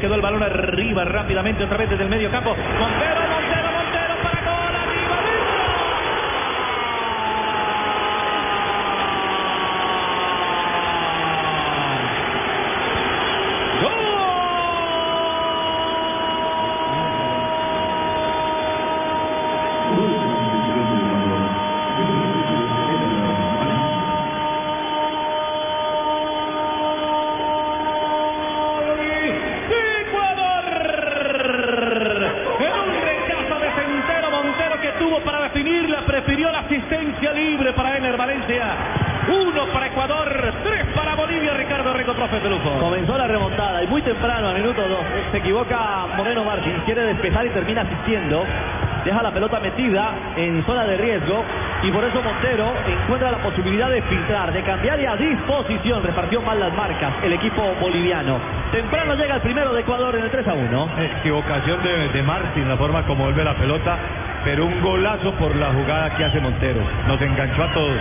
Quedó el balón arriba rápidamente otra vez desde el medio campo Montero para gol. Arriba, En un rechazo de Centeno Montero que tuvo para definirla, prefirió la asistencia libre para Ener Valencia. Uno para Ecuador, tres para Bolivia, Ricardo Rico, profe de lujo. Comenzó la remontada y muy temprano, a minuto 2, se equivoca Moreno Martín, quiere despejar y termina asistiendo. Deja la pelota metida en zona de riesgo y por eso Montero encuentra la posibilidad de filtrar, de cambiar y a disposición. Repartió mal las marcas el equipo boliviano. Temprano llega el primero de Ecuador en el 3 a 1. Equivocación de, de Martín, la forma como vuelve la pelota, pero un golazo por la jugada que hace Montero. Nos enganchó a todos.